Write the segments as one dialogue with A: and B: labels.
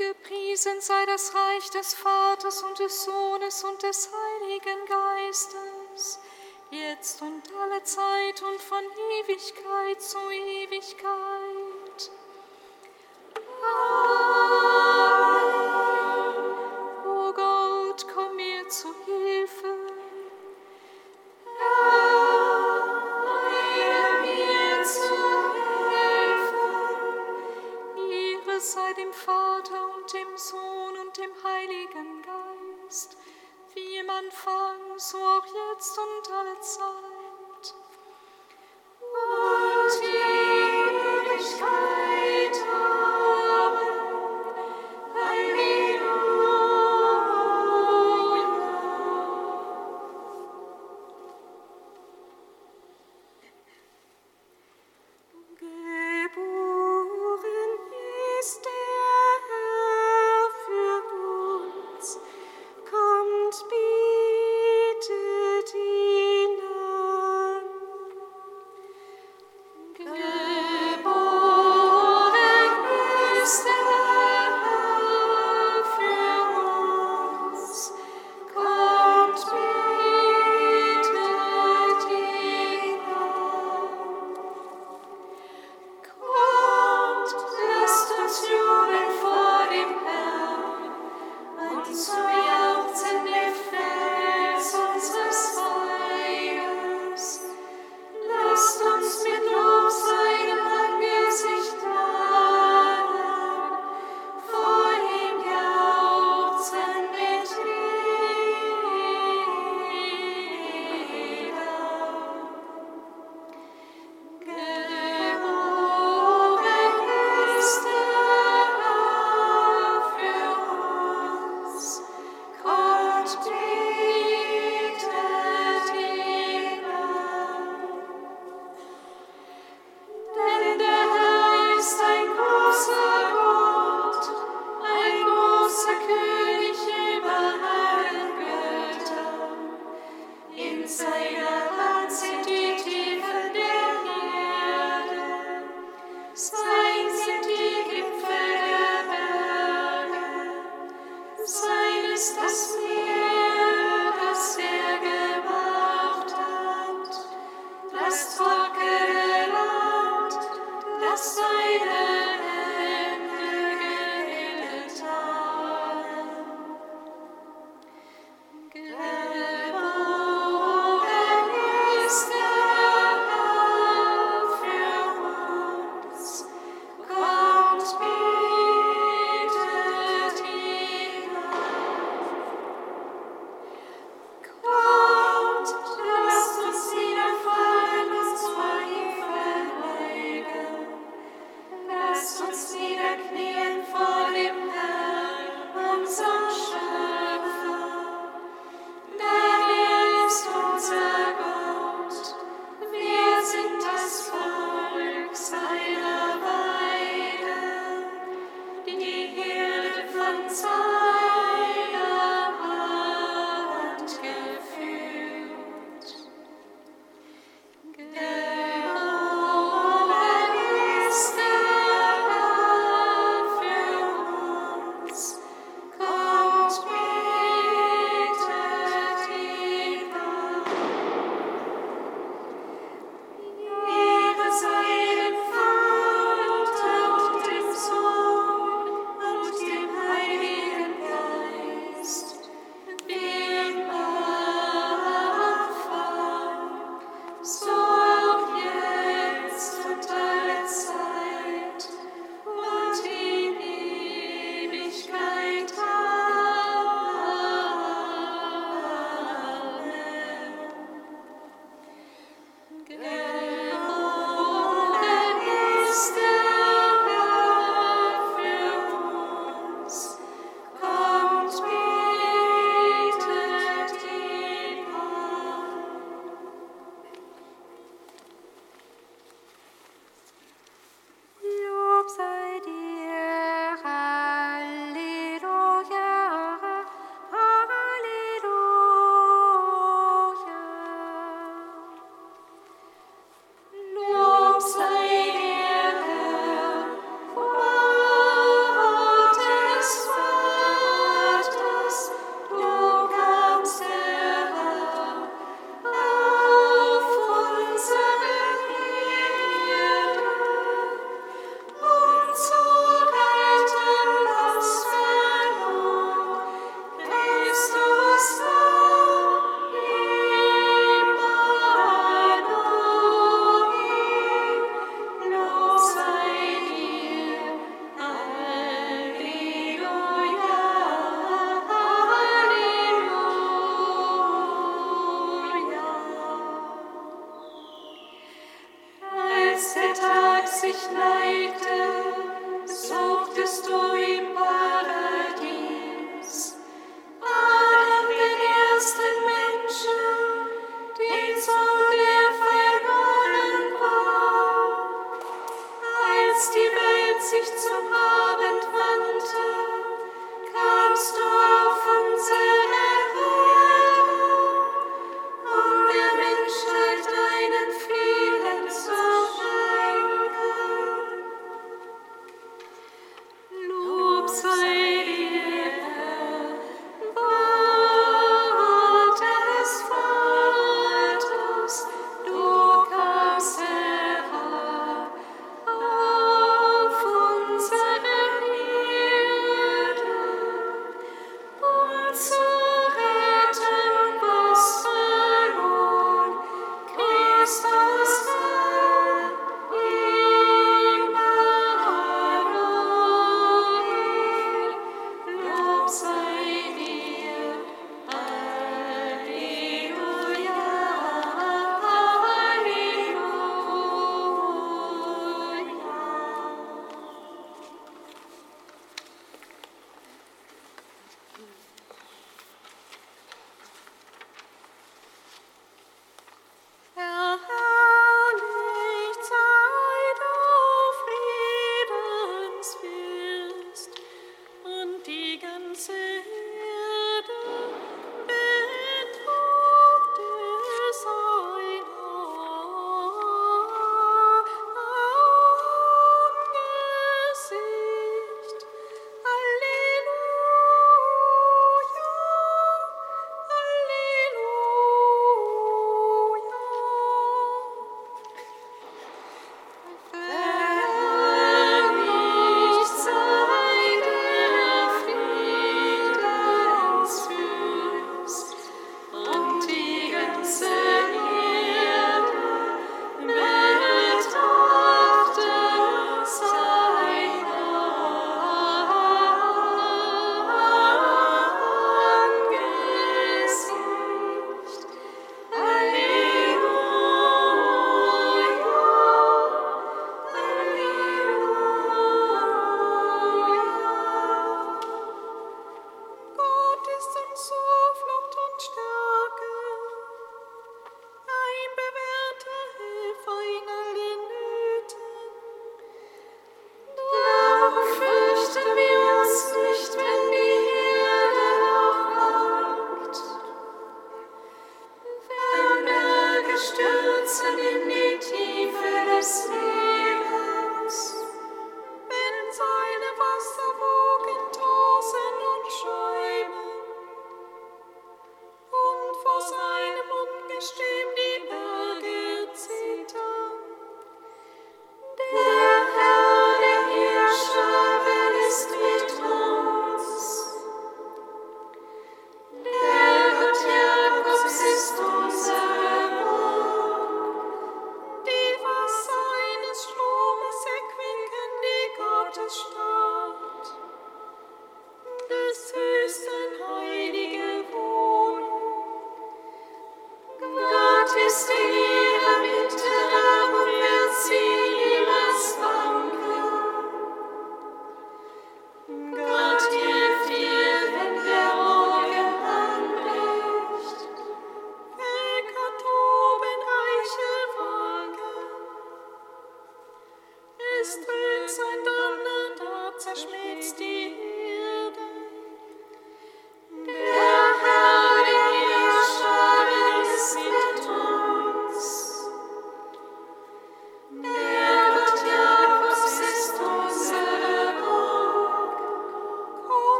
A: Gepriesen sei das Reich des Vaters und des Sohnes und des Heiligen Geistes, jetzt und alle Zeit und von Ewigkeit zu Ewigkeit.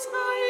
A: Israel.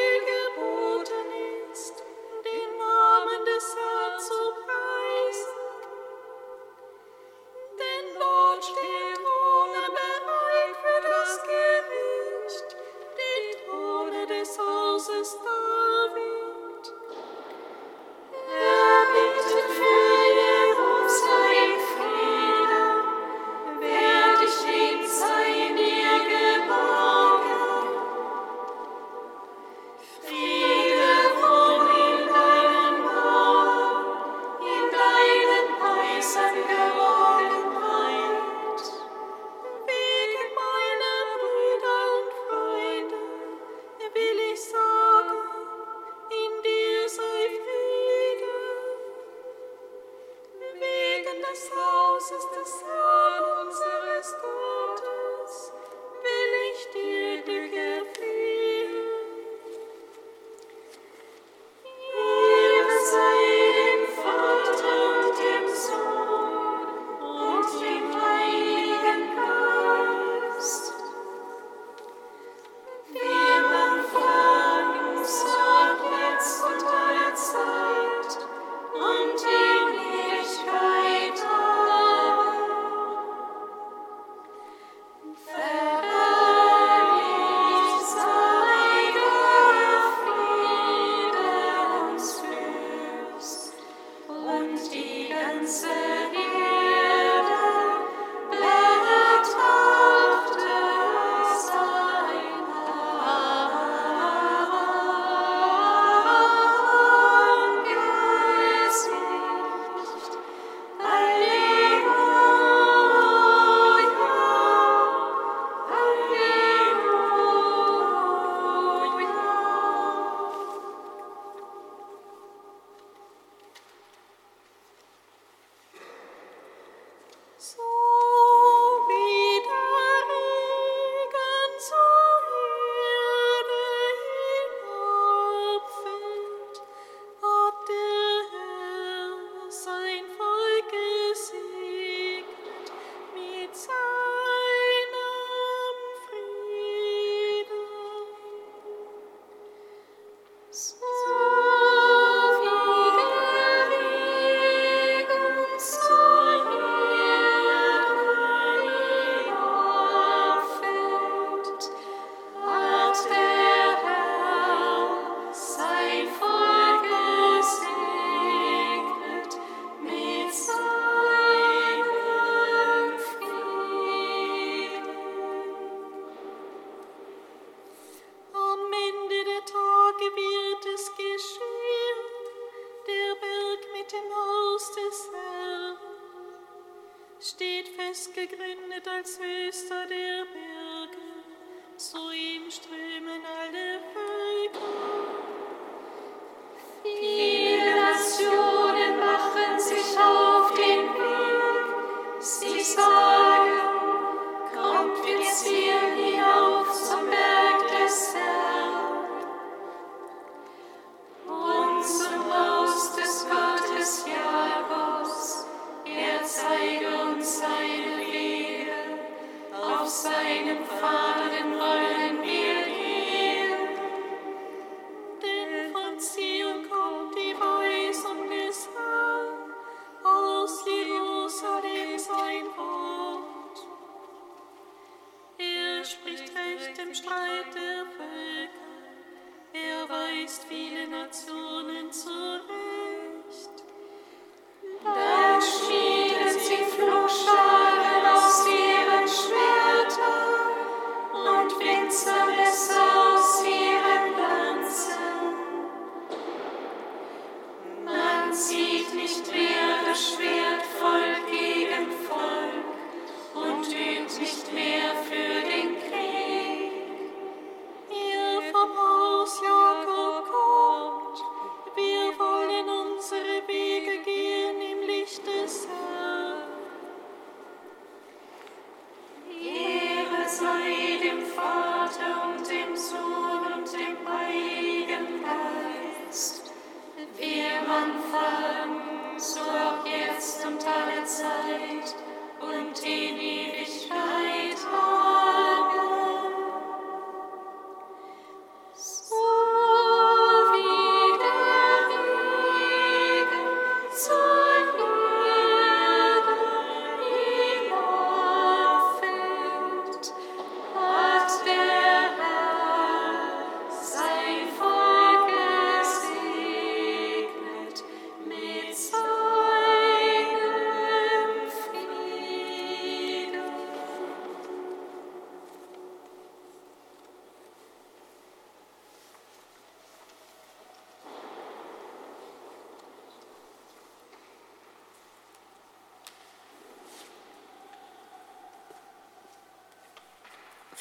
A: sieht nicht wie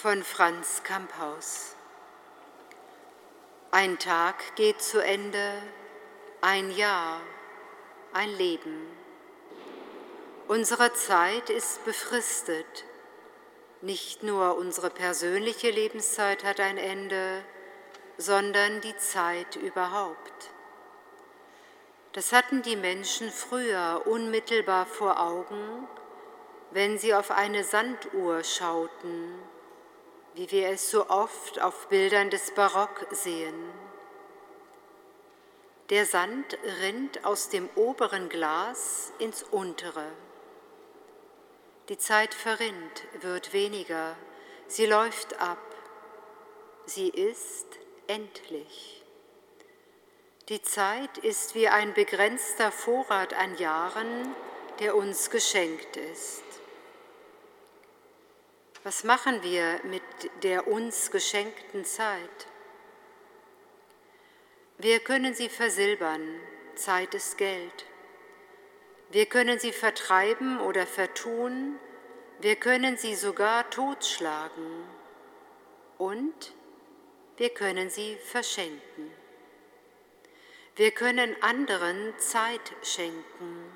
A: von
B: Franz Kamphaus. Ein Tag geht zu Ende, ein Jahr, ein Leben. Unsere Zeit ist befristet. Nicht nur unsere persönliche Lebenszeit hat ein Ende, sondern die Zeit überhaupt. Das hatten die Menschen früher unmittelbar vor Augen, wenn sie auf eine Sanduhr schauten wie wir es so oft auf Bildern des Barock sehen. Der Sand rinnt aus dem oberen Glas ins untere. Die Zeit verrinnt, wird weniger, sie läuft ab, sie ist endlich. Die Zeit ist wie ein begrenzter Vorrat an Jahren, der uns geschenkt ist. Was machen wir mit der uns geschenkten Zeit? Wir können sie versilbern, Zeit ist Geld. Wir können sie vertreiben oder vertun, wir können sie sogar totschlagen und wir können sie verschenken. Wir können anderen Zeit schenken.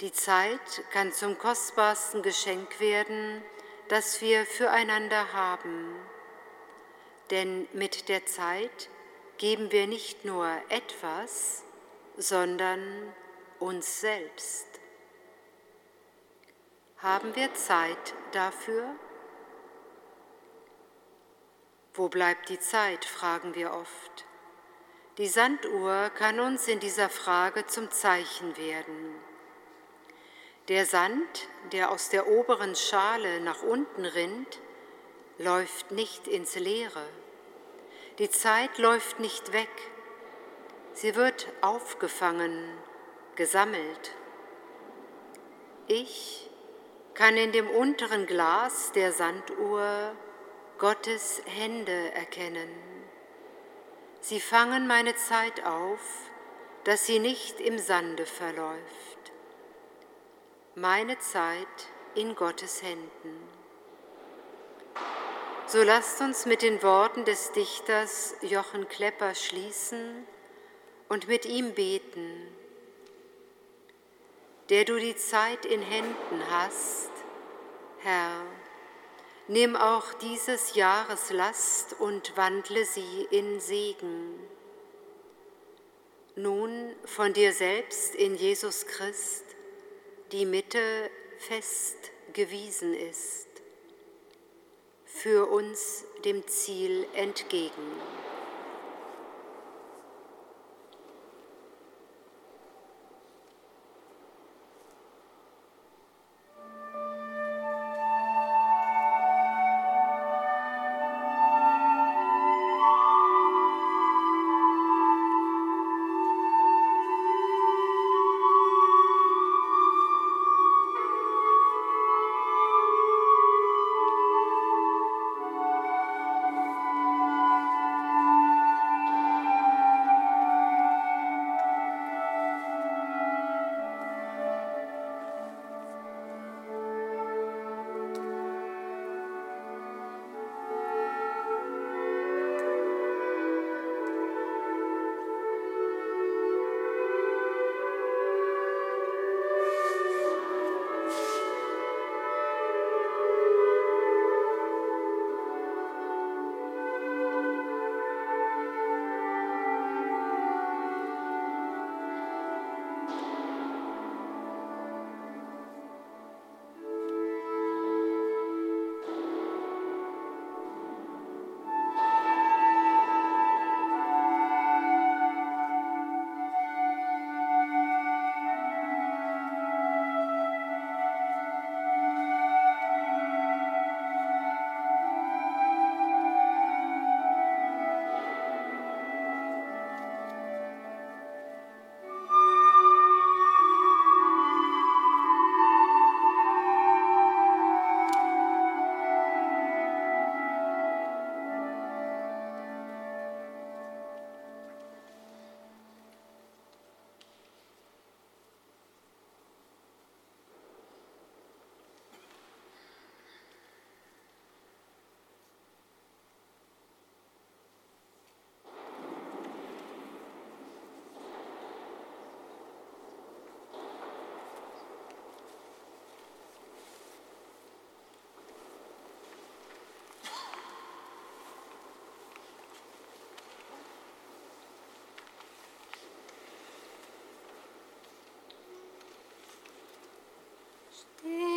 B: Die Zeit kann zum kostbarsten Geschenk werden, das wir füreinander haben. Denn mit der Zeit geben wir nicht nur etwas, sondern uns selbst. Haben wir Zeit dafür? Wo bleibt die Zeit, fragen wir oft. Die Sanduhr kann uns in dieser Frage zum Zeichen werden. Der Sand, der aus der oberen Schale nach unten rinnt, läuft nicht ins Leere. Die Zeit läuft nicht weg. Sie wird aufgefangen, gesammelt. Ich kann in dem unteren Glas der Sanduhr Gottes Hände erkennen. Sie fangen meine Zeit auf, dass sie nicht im Sande verläuft meine Zeit in Gottes Händen. So lasst uns mit den Worten des Dichters Jochen Klepper schließen und mit ihm beten. Der du die Zeit in Händen hast, Herr, nimm auch dieses Jahres Last und wandle sie in Segen. Nun von dir selbst in Jesus Christ, die Mitte fest gewiesen ist, für uns dem Ziel entgegen.
C: して。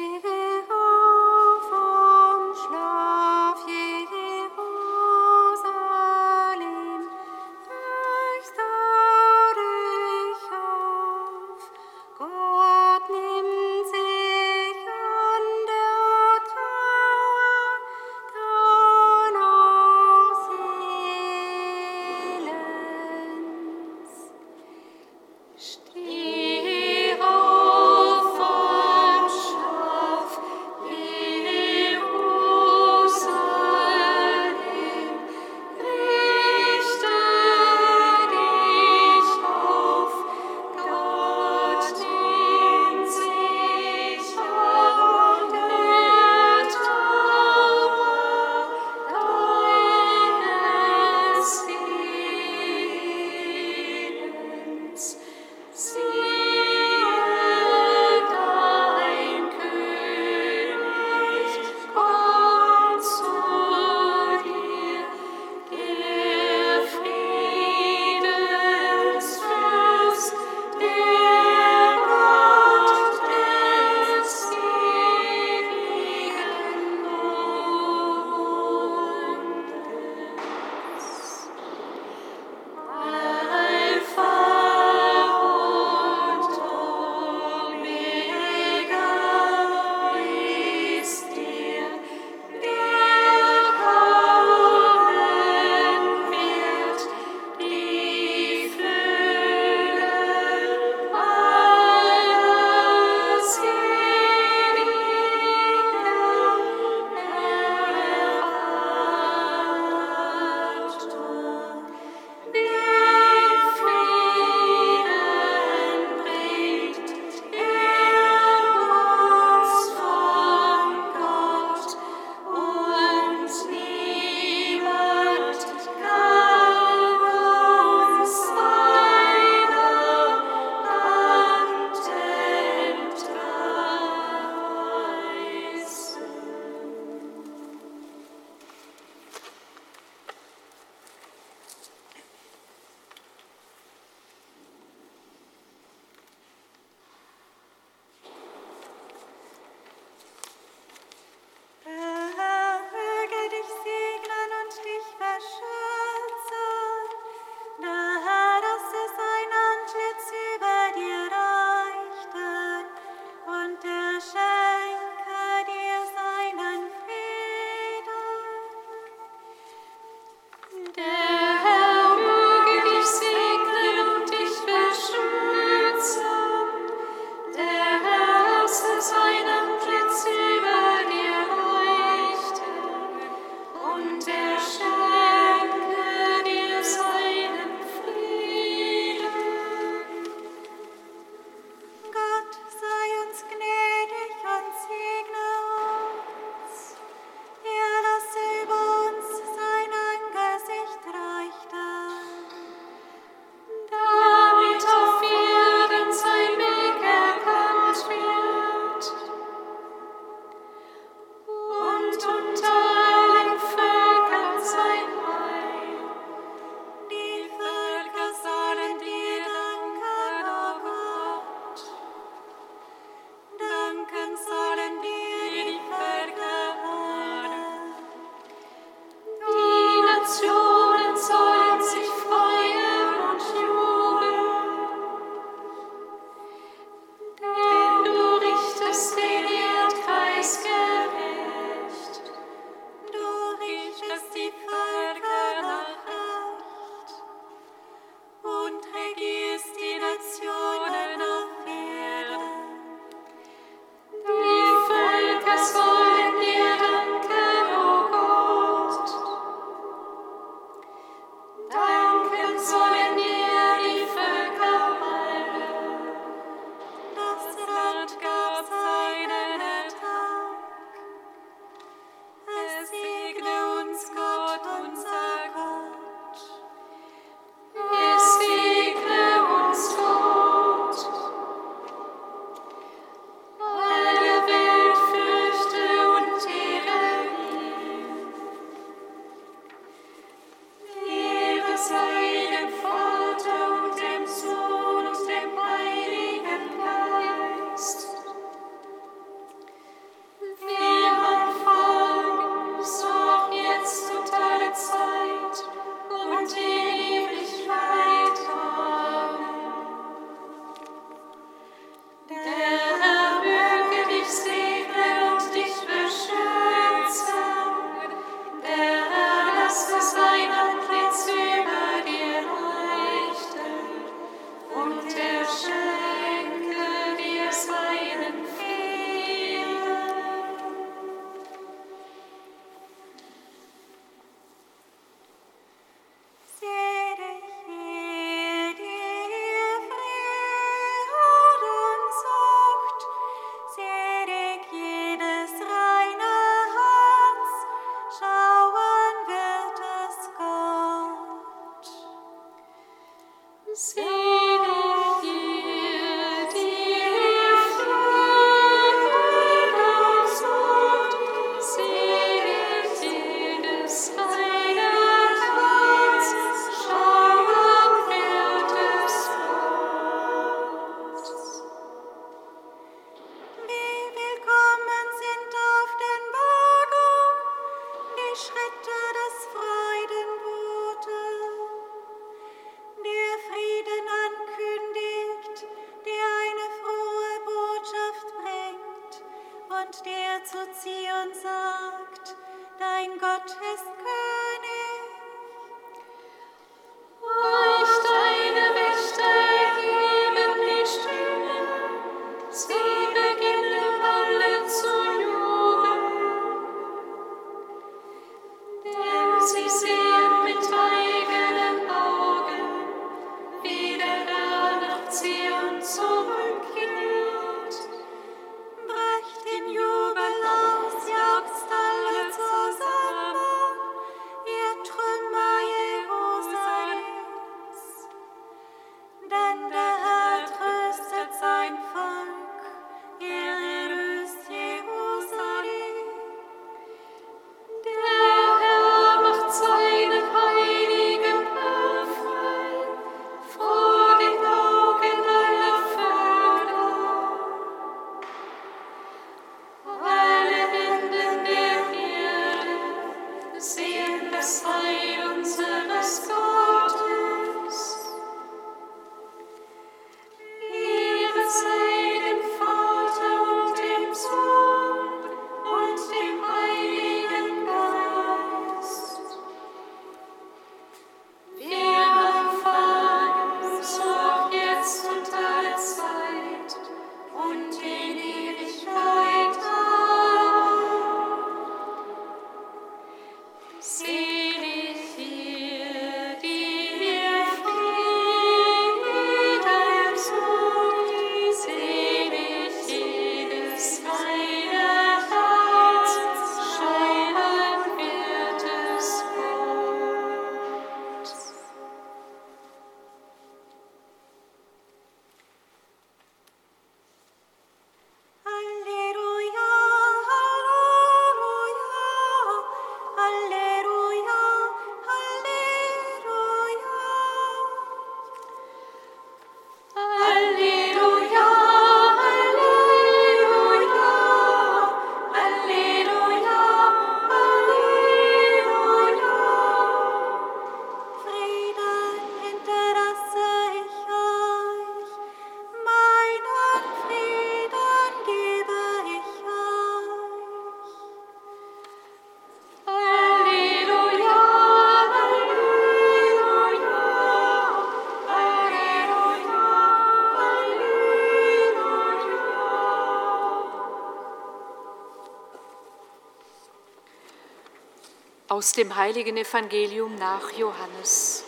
C: Aus
A: dem heiligen Evangelium nach Johannes.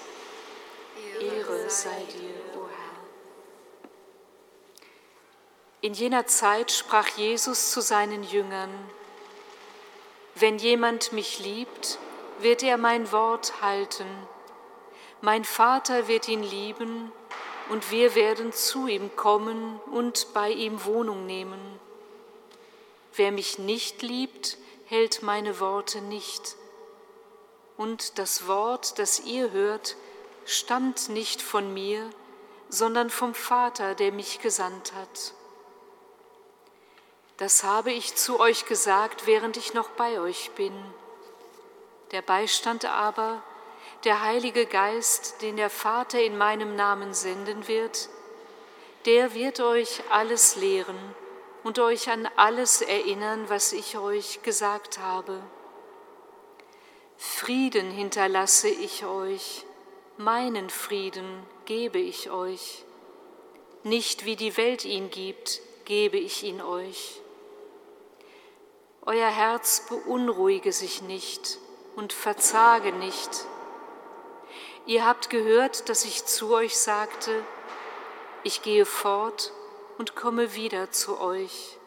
A: Ehre sei dir, o Herr. In jener Zeit sprach Jesus zu seinen Jüngern, Wenn jemand mich liebt, wird er mein Wort halten. Mein Vater wird ihn lieben, und wir werden zu ihm kommen und bei ihm Wohnung nehmen. Wer mich nicht liebt, hält meine Worte nicht. Und das Wort, das ihr hört, stammt nicht von mir, sondern vom Vater, der mich gesandt hat. Das habe ich zu euch gesagt, während ich noch bei euch bin. Der Beistand aber, der Heilige Geist, den der Vater in meinem Namen senden wird, der wird euch alles lehren und euch an alles erinnern, was ich euch gesagt habe. Frieden hinterlasse ich euch, meinen Frieden gebe ich euch. Nicht wie die Welt ihn gibt, gebe ich ihn euch. Euer Herz beunruhige sich nicht und verzage nicht. Ihr habt gehört, dass ich zu euch sagte, ich gehe fort und komme wieder zu euch.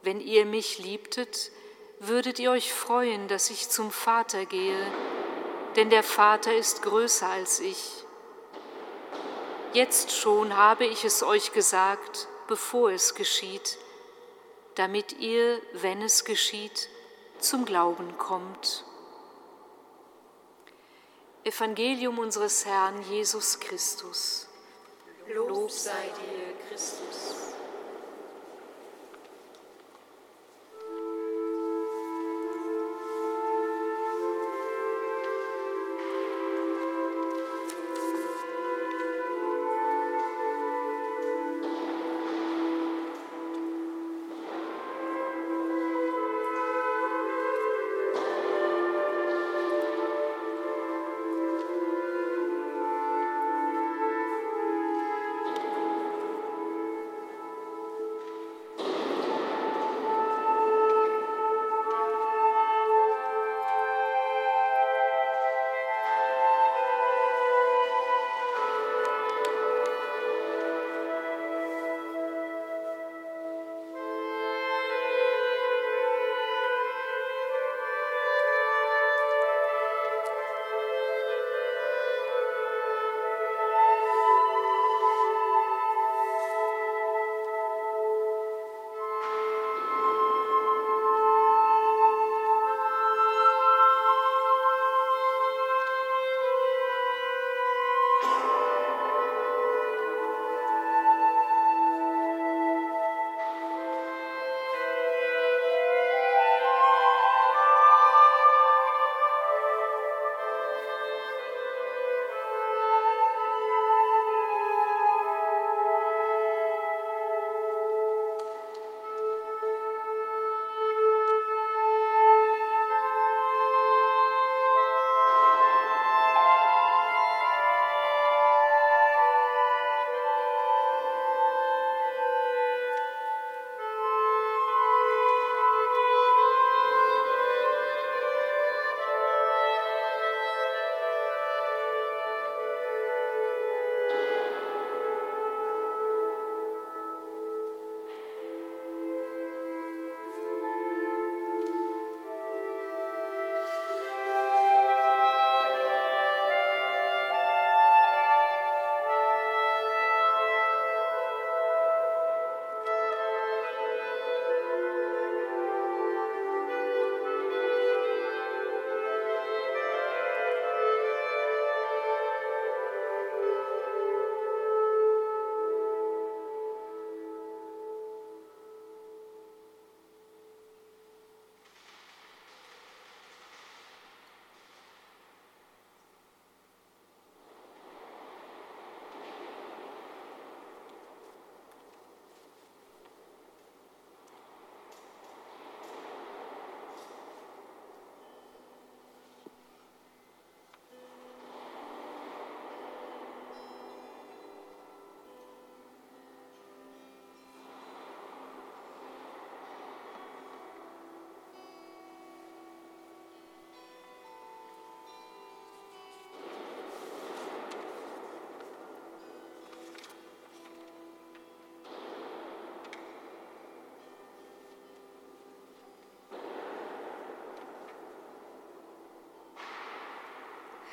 A: Wenn ihr mich liebtet, würdet ihr euch freuen, dass ich zum Vater gehe, denn der Vater ist größer als ich. Jetzt schon habe ich es euch gesagt, bevor es geschieht, damit ihr, wenn es geschieht, zum Glauben kommt. Evangelium unseres Herrn Jesus Christus.
D: Lob sei dir, Christus.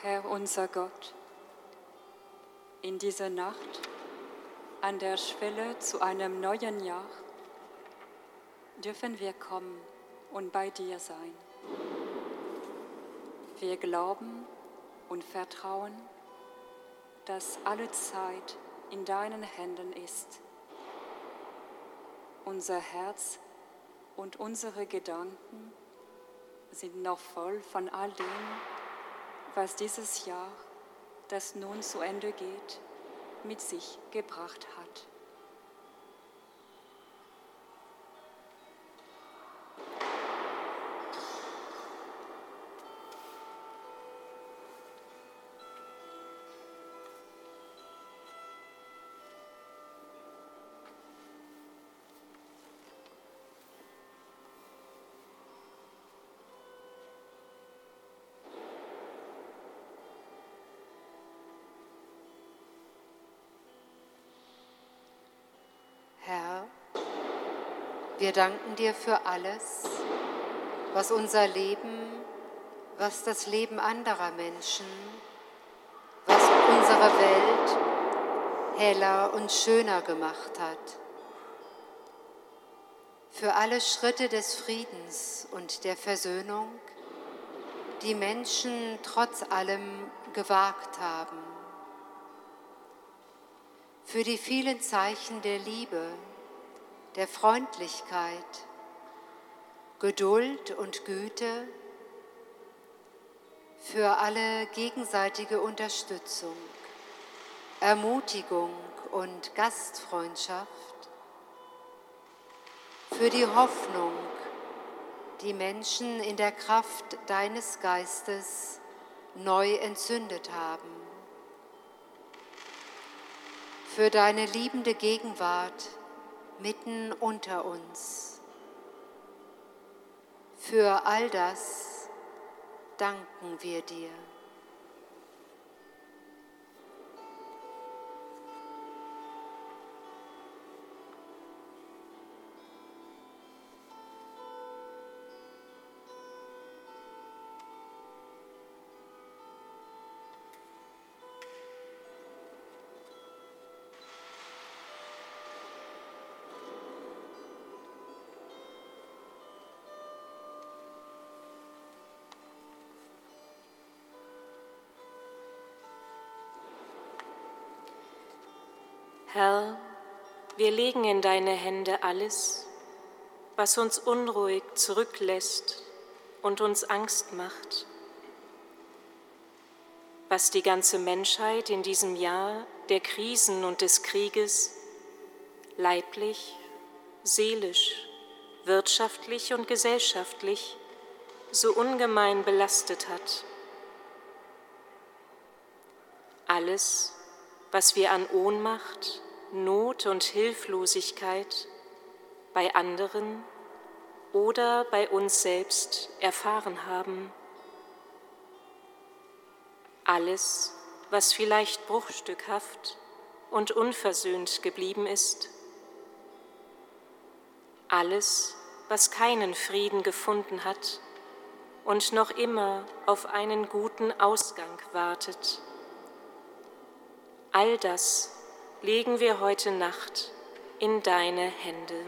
A: Herr unser Gott, in dieser Nacht an der Schwelle zu einem neuen Jahr dürfen wir kommen und bei dir sein. Wir glauben und vertrauen, dass alle Zeit in deinen Händen ist. Unser Herz und unsere Gedanken sind noch voll von all dem, was dieses Jahr, das nun zu Ende geht, mit sich gebracht hat.
B: Wir danken dir für alles, was unser Leben, was das Leben anderer Menschen, was unsere Welt heller und schöner gemacht hat. Für alle Schritte des Friedens und der Versöhnung, die Menschen trotz allem gewagt haben. Für die vielen Zeichen der Liebe, der Freundlichkeit, Geduld und Güte, für alle gegenseitige Unterstützung, Ermutigung und Gastfreundschaft, für die Hoffnung, die Menschen in der Kraft deines Geistes neu entzündet haben, für deine liebende Gegenwart, mitten unter uns. Für all das danken wir dir.
E: Herr, wir legen in deine Hände alles, was uns unruhig zurücklässt und uns Angst macht, was die ganze Menschheit in diesem Jahr der Krisen und des Krieges leiblich, seelisch, wirtschaftlich und gesellschaftlich so ungemein belastet hat. Alles, was wir an Ohnmacht, Not und Hilflosigkeit bei anderen oder bei uns selbst erfahren haben. Alles, was vielleicht bruchstückhaft und unversöhnt geblieben ist. Alles, was keinen Frieden gefunden hat und noch immer auf einen guten Ausgang wartet. All das legen wir heute Nacht in deine Hände.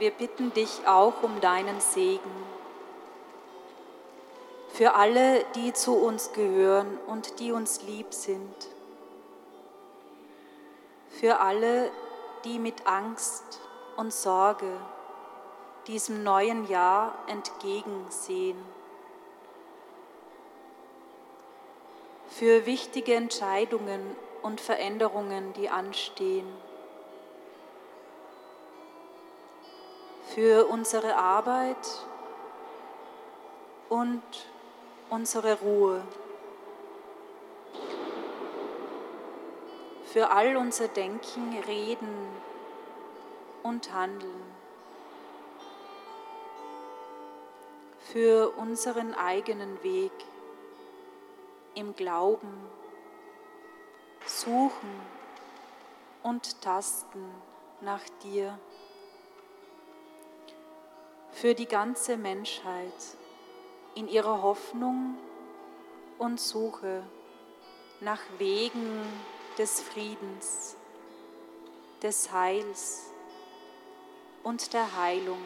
F: Wir bitten dich auch um deinen Segen. Für alle, die zu uns gehören und die uns lieb sind, für alle, die mit Angst und Sorge diesem neuen Jahr entgegensehen, für wichtige Entscheidungen und Veränderungen, die anstehen für unsere Arbeit,
G: und unsere Ruhe. Für all unser Denken, Reden und Handeln. Für unseren eigenen Weg im Glauben, Suchen und Tasten nach dir. Für die ganze Menschheit in ihrer Hoffnung und Suche nach Wegen des Friedens, des Heils und der Heilung.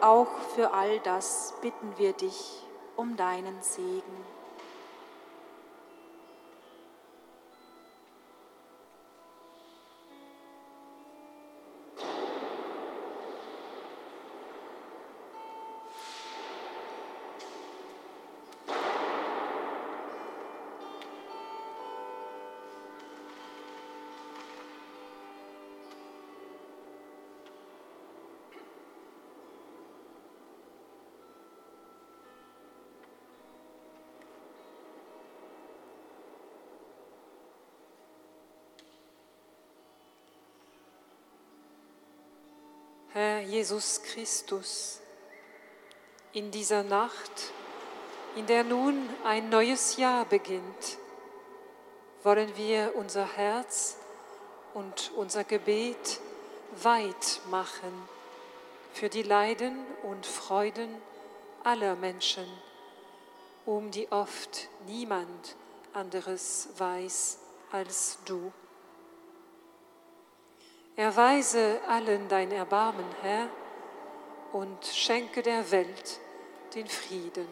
G: Auch für all das bitten wir dich um deinen Segen.
H: Herr Jesus Christus, in dieser Nacht, in der nun ein neues Jahr beginnt, wollen wir unser Herz und unser Gebet weit machen für die Leiden und Freuden aller Menschen, um die oft niemand anderes weiß als du. Erweise allen dein Erbarmen, Herr, und schenke der Welt den Frieden.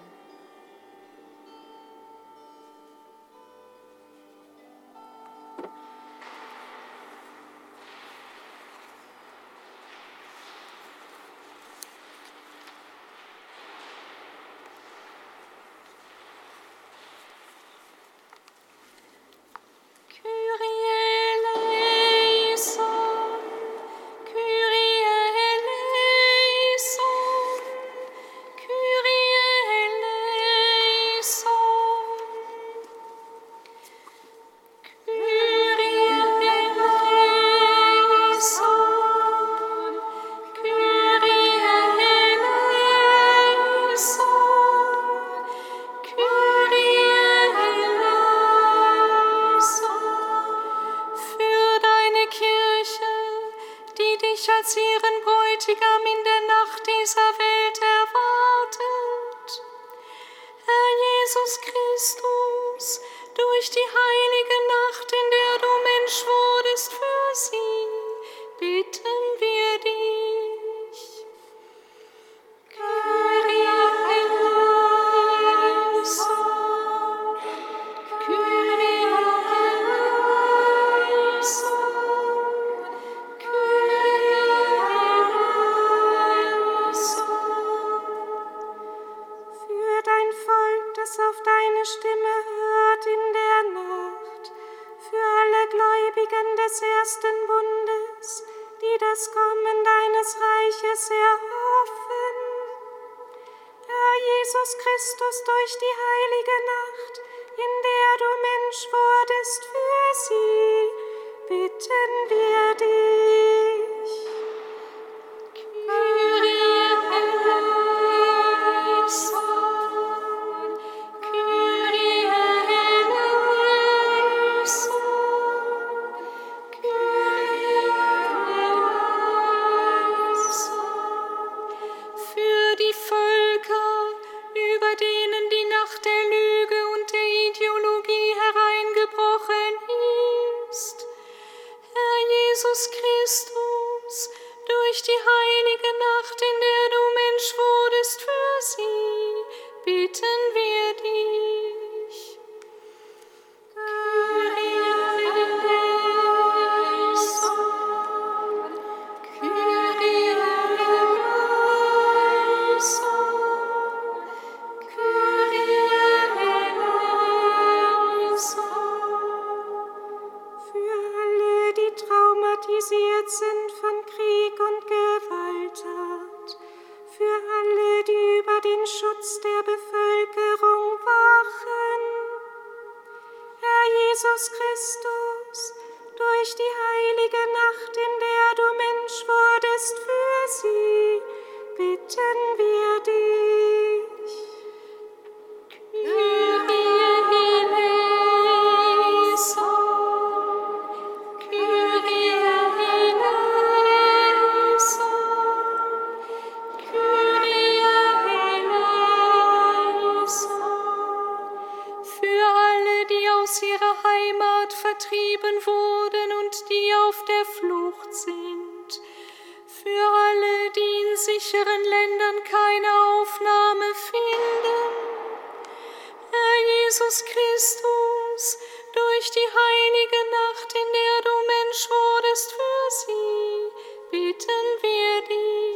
A: Völker, über denen die Nacht Christus, durch die heilige Nacht, in der du Mensch wurdest für sie, bitten wir dich. Flucht sind. Für alle, die in sicheren Ländern keine Aufnahme finden. Herr Jesus Christus, durch die heilige Nacht, in der du Mensch wurdest für sie, bitten wir dich.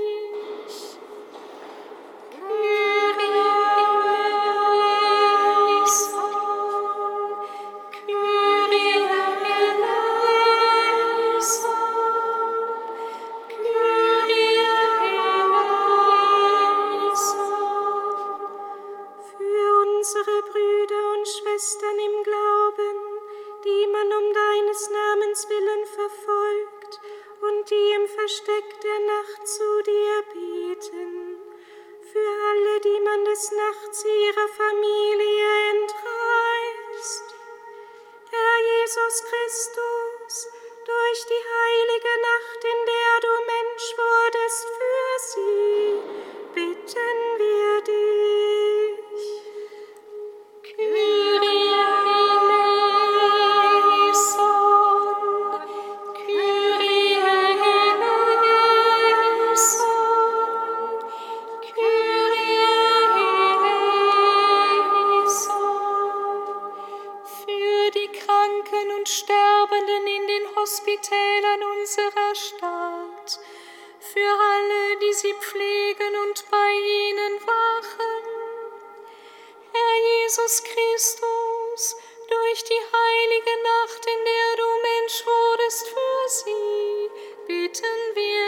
A: Namens willen verfolgt und die im Versteck der Nacht zu dir beten. Für alle, die man des Nachts ihrer Familie entreißt. Herr Jesus Christus, durch die heilige Nacht, in der du Mensch wurdest für sie, bitten wir dich. Kyrie alle, die sie pflegen und bei ihnen wachen. Herr Jesus Christus, durch die heilige Nacht, in der du Mensch wurdest für sie, bitten wir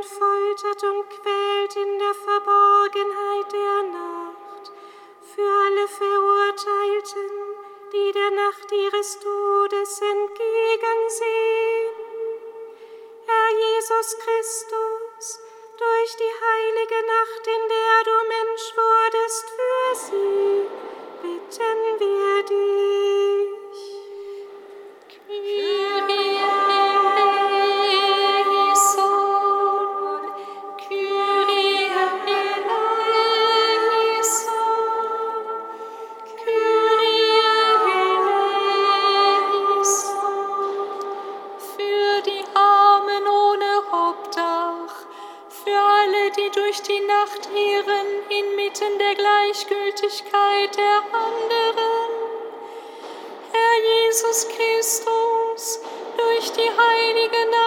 A: man foltert und quält in der Verborgenheit der Nacht, für alle Verurteilten, die der Nacht ihres Todes entgegensehen. Herr Jesus Christus, durch die heilige Nacht, in der du Mensch wurdest für sie, bitten wir dich. Kyrie der Gleichgültigkeit der anderen. Herr Jesus Christus, durch die heilige Nacht,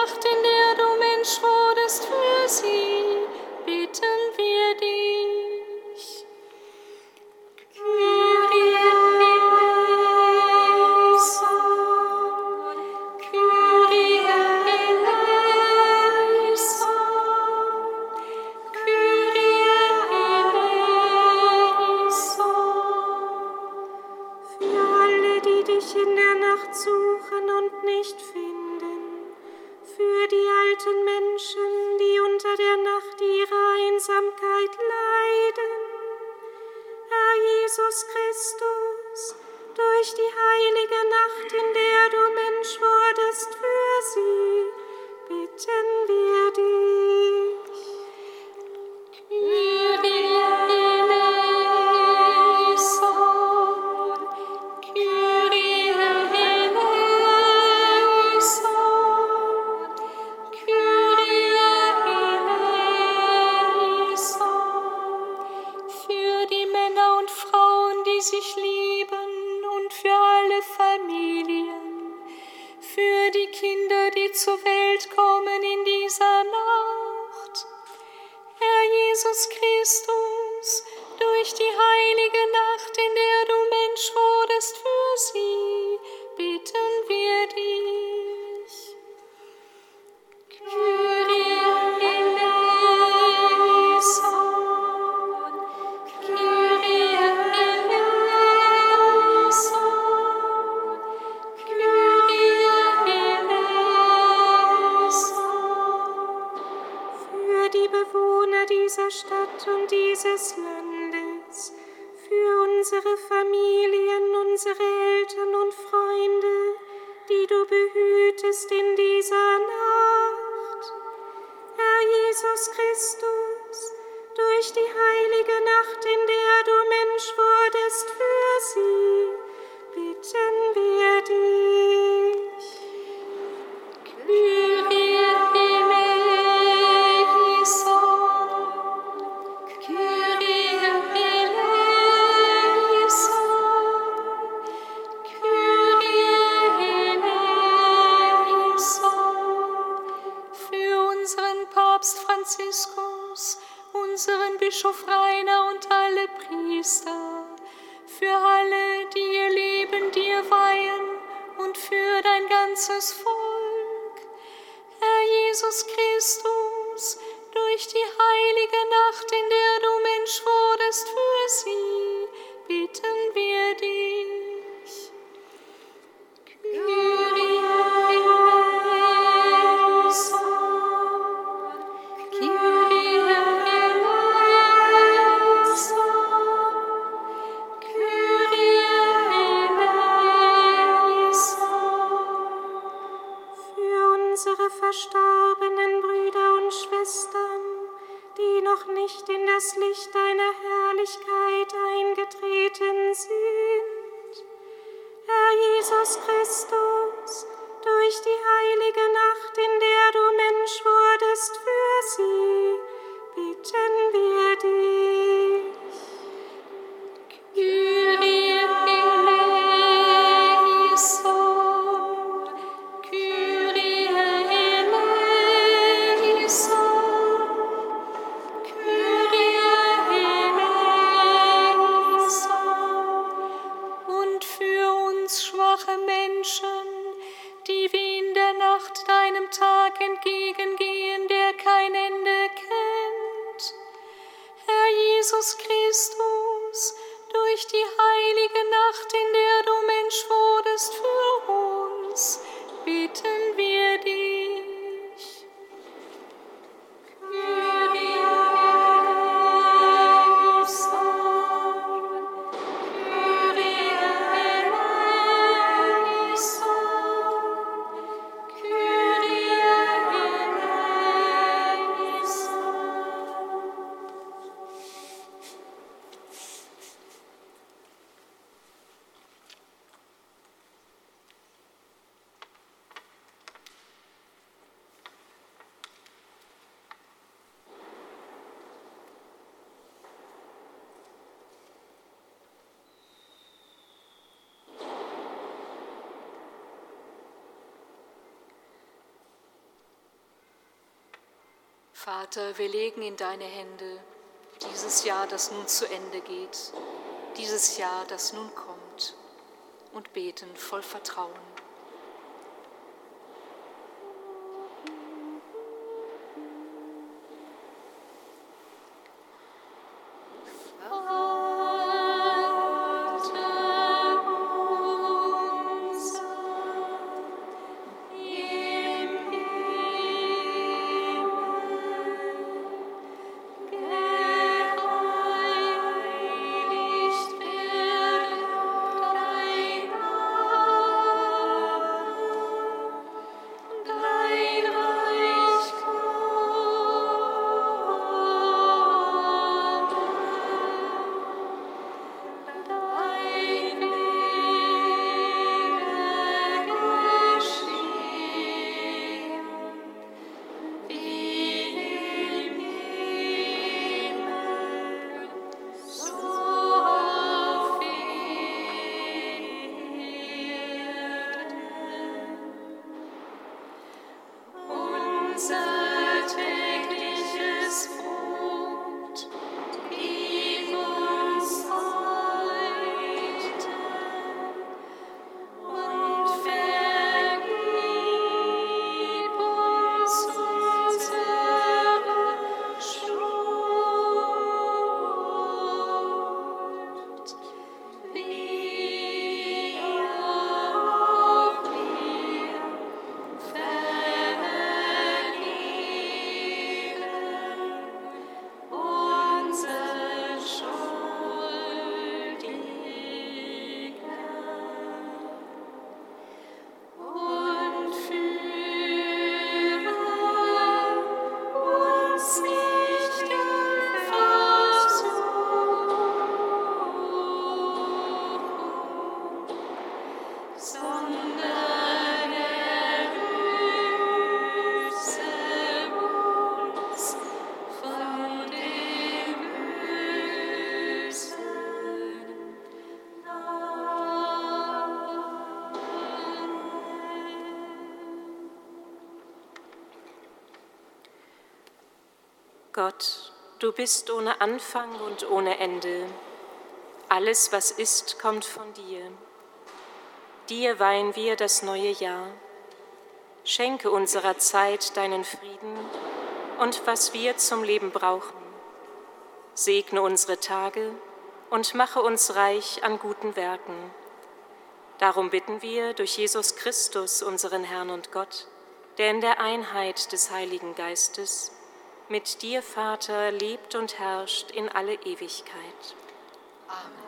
A: euch lieben und für alle Familien, für die Kinder, die zur Welt kommen in dieser Nacht. Herr Jesus Christus,
I: verstorbenen Brüder und Schwestern, die noch nicht in das Licht deiner Herrlichkeit eingetreten sind. Herr Jesus Christus, durch die heilige Nacht, in der du Mensch wurdest für sie, bitten wir dich.
A: Vater, wir legen in deine Hände dieses Jahr, das nun zu Ende geht, dieses Jahr, das nun kommt, und beten voll Vertrauen.
E: Gott, du bist ohne Anfang und ohne Ende. Alles, was ist, kommt von dir. Dir weihen wir das neue Jahr. Schenke unserer Zeit deinen Frieden und was wir zum Leben brauchen. Segne unsere Tage und mache uns reich an guten Werken. Darum bitten wir durch Jesus Christus, unseren Herrn und Gott, der in der Einheit des Heiligen Geistes mit dir, Vater, lebt und herrscht in alle Ewigkeit.
A: Amen.